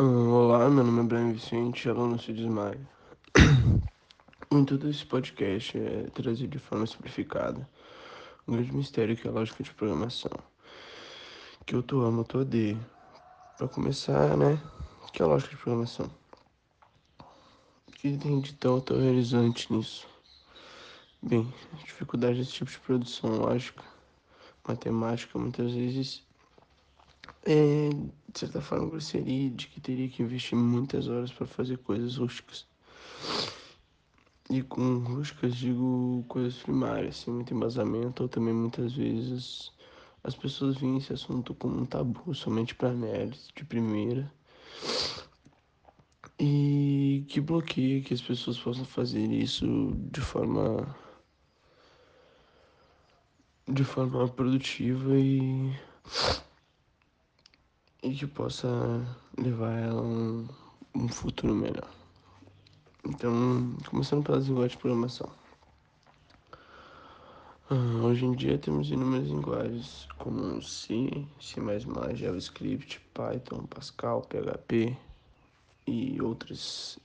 Olá, meu nome é Brian Vicente, aluno se desmaia. O intuito desse podcast é trazer de forma simplificada um grande mistério que é a lógica de programação. Que eu tô amo, eu tô odeio. Pra começar, né? Que é a lógica de programação. O que tem de tão aterrorizante nisso? Bem, a dificuldade desse tipo de produção lógica, matemática, muitas vezes é, de certa forma, grosseria de que teria que investir muitas horas para fazer coisas rústicas. E com rústicas digo coisas primárias, sem muito embasamento, ou também muitas vezes as pessoas veem esse assunto como um tabu somente para nerds de primeira. E que bloqueia que as pessoas possam fazer isso de forma de forma produtiva e e que possa levar ela a um, um futuro melhor. Então, começando pelas linguagens de programação. Uh, hoje em dia temos inúmeras linguagens como C, C++, JavaScript, Python, Pascal, PHP e outras.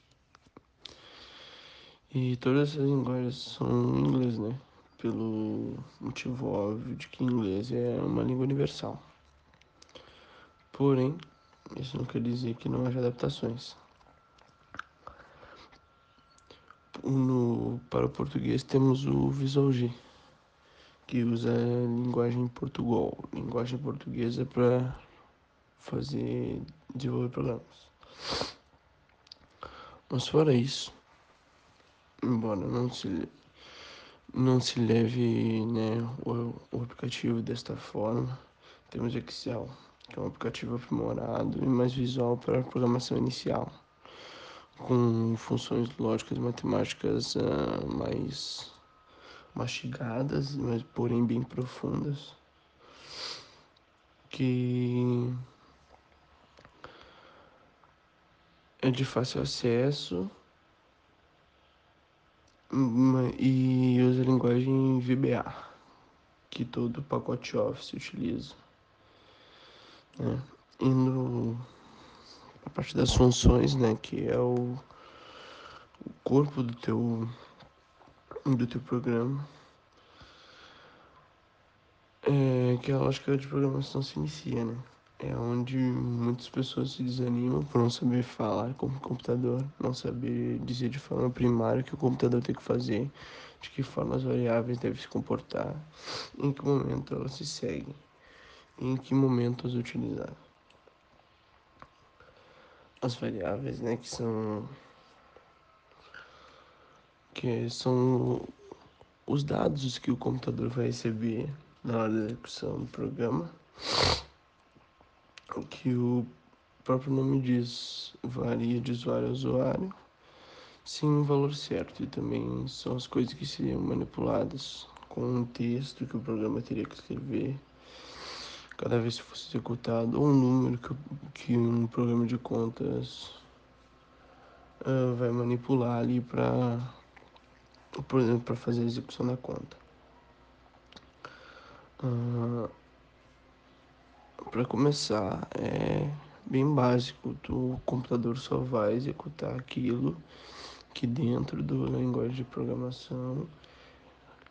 E todas essas linguagens são em inglês, né? Pelo motivo óbvio de que inglês é uma língua universal. Porém, isso não quer dizer que não haja adaptações. No, para o português temos o Visual G, que usa a linguagem Portugal, linguagem portuguesa para fazer desenvolver programas. Mas fora isso, embora não se não se leve né, o, o aplicativo desta forma, temos Excel, que é um aplicativo aprimorado e mais visual para a programação inicial, com funções lógicas e matemáticas uh, mais mastigadas, mas porém bem profundas, que é de fácil acesso e usa a linguagem VBA, que todo pacote Office utiliza. Né? Indo a parte das funções, né, que é o, o corpo do teu do teu programa. É que a lógica de programação se inicia, né? É onde muitas pessoas se desanimam por não saber falar com o computador, não saber dizer de forma primária o que o computador tem que fazer, de que forma as variáveis devem se comportar, em que momento elas se seguem em que momento as utilizar. As variáveis, né, que são que são os dados que o computador vai receber na hora da execução do programa, o que o próprio nome diz, varia de usuário a usuário, sem um valor certo, e também são as coisas que seriam manipuladas com um texto que o programa teria que escrever cada vez que fosse executado, um número que, que um programa de contas uh, vai manipular ali para, para fazer a execução da conta. Uh, para começar, é bem básico, o computador só vai executar aquilo que dentro da linguagem de programação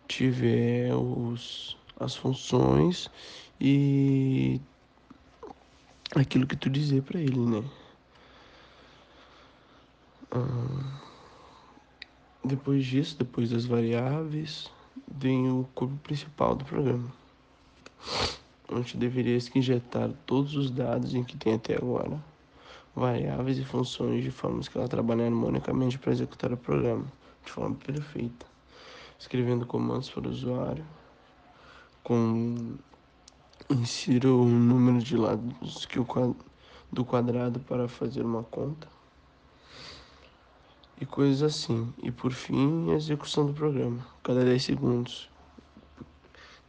tiver os, as funções e aquilo que tu dizer para ele, né? Ah, depois disso, depois das variáveis, vem o corpo principal do programa, onde deveria injetar todos os dados em que tem até agora, variáveis e funções de formas que ela trabalhe harmonicamente para executar o programa de forma perfeita, escrevendo comandos para o usuário com Insira o número de lados que o do quadrado para fazer uma conta. E coisas assim. E por fim, a execução do programa, cada 10 segundos.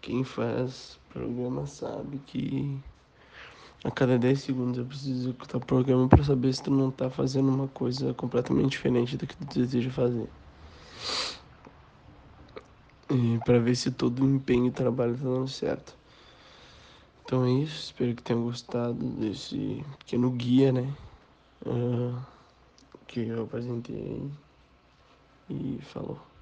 Quem faz programa sabe que a cada 10 segundos eu preciso executar o programa para saber se tu não está fazendo uma coisa completamente diferente do que tu deseja fazer. Para ver se todo o empenho e trabalho está dando certo. Então é isso, espero que tenham gostado desse pequeno guia, né? uh, que eu apresentei e falou.